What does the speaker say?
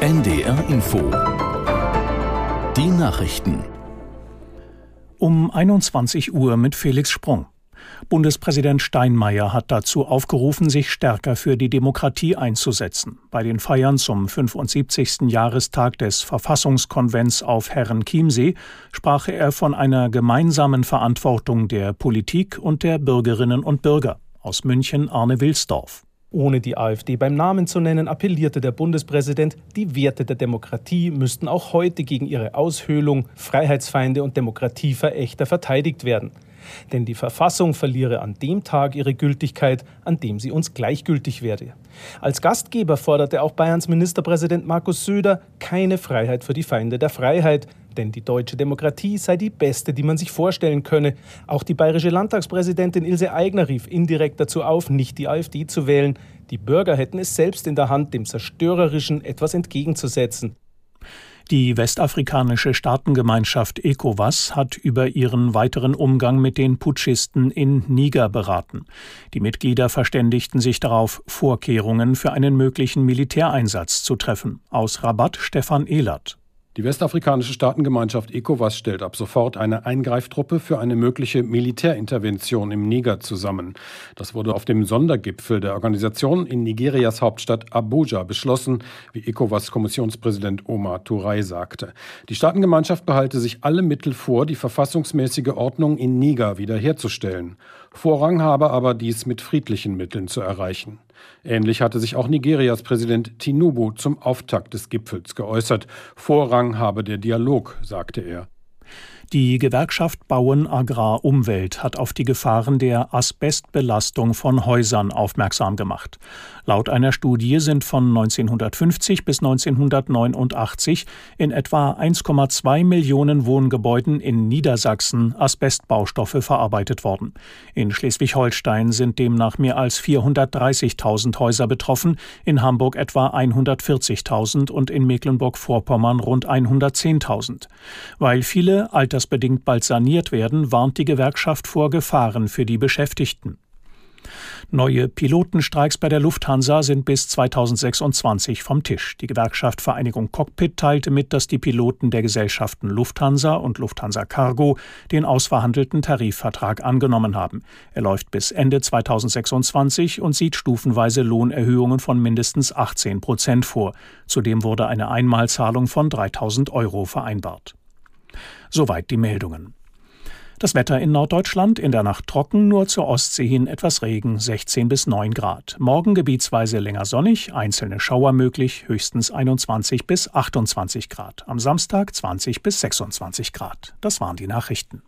NDR Info. Die Nachrichten. Um 21 Uhr mit Felix Sprung. Bundespräsident Steinmeier hat dazu aufgerufen, sich stärker für die Demokratie einzusetzen. Bei den Feiern zum 75. Jahrestag des Verfassungskonvents auf Herrenchiemsee sprach er von einer gemeinsamen Verantwortung der Politik und der Bürgerinnen und Bürger. Aus München Arne Wilsdorf. Ohne die AfD beim Namen zu nennen, appellierte der Bundespräsident, die Werte der Demokratie müssten auch heute gegen ihre Aushöhlung, Freiheitsfeinde und Demokratieverächter verteidigt werden. Denn die Verfassung verliere an dem Tag ihre Gültigkeit, an dem sie uns gleichgültig werde. Als Gastgeber forderte auch Bayerns Ministerpräsident Markus Söder keine Freiheit für die Feinde der Freiheit, denn die deutsche Demokratie sei die beste, die man sich vorstellen könne. Auch die bayerische Landtagspräsidentin Ilse Aigner rief indirekt dazu auf, nicht die AfD zu wählen. Die Bürger hätten es selbst in der Hand, dem Zerstörerischen etwas entgegenzusetzen. Die westafrikanische Staatengemeinschaft ECOWAS hat über ihren weiteren Umgang mit den Putschisten in Niger beraten. Die Mitglieder verständigten sich darauf, Vorkehrungen für einen möglichen Militäreinsatz zu treffen. Aus Rabat Stefan Ehlert. Die westafrikanische Staatengemeinschaft ECOWAS stellt ab sofort eine Eingreiftruppe für eine mögliche Militärintervention im Niger zusammen. Das wurde auf dem Sondergipfel der Organisation in Nigerias Hauptstadt Abuja beschlossen, wie ECOWAS-Kommissionspräsident Omar Touray sagte. Die Staatengemeinschaft behalte sich alle Mittel vor, die verfassungsmäßige Ordnung in Niger wiederherzustellen. Vorrang habe aber dies mit friedlichen Mitteln zu erreichen. Ähnlich hatte sich auch Nigerias Präsident Tinubu zum Auftakt des Gipfels geäußert. Vorrang habe der Dialog, sagte er. Die Gewerkschaft Bauen Agrar Umwelt hat auf die Gefahren der Asbestbelastung von Häusern aufmerksam gemacht. Laut einer Studie sind von 1950 bis 1989 in etwa 1,2 Millionen Wohngebäuden in Niedersachsen Asbestbaustoffe verarbeitet worden. In Schleswig-Holstein sind demnach mehr als 430.000 Häuser betroffen, in Hamburg etwa 140.000 und in Mecklenburg-Vorpommern rund 110.000. Weil viele Alters altersbedingt bald saniert werden, warnt die Gewerkschaft vor Gefahren für die Beschäftigten. Neue Pilotenstreiks bei der Lufthansa sind bis 2026 vom Tisch. Die Gewerkschaft Vereinigung Cockpit teilte mit, dass die Piloten der Gesellschaften Lufthansa und Lufthansa Cargo den ausverhandelten Tarifvertrag angenommen haben. Er läuft bis Ende 2026 und sieht stufenweise Lohnerhöhungen von mindestens 18 Prozent vor. Zudem wurde eine Einmalzahlung von 3000 Euro vereinbart. Soweit die Meldungen. Das Wetter in Norddeutschland in der Nacht trocken, nur zur Ostsee hin etwas Regen, 16 bis 9 Grad. Morgen gebietsweise länger sonnig, einzelne Schauer möglich, höchstens 21 bis 28 Grad. Am Samstag 20 bis 26 Grad. Das waren die Nachrichten.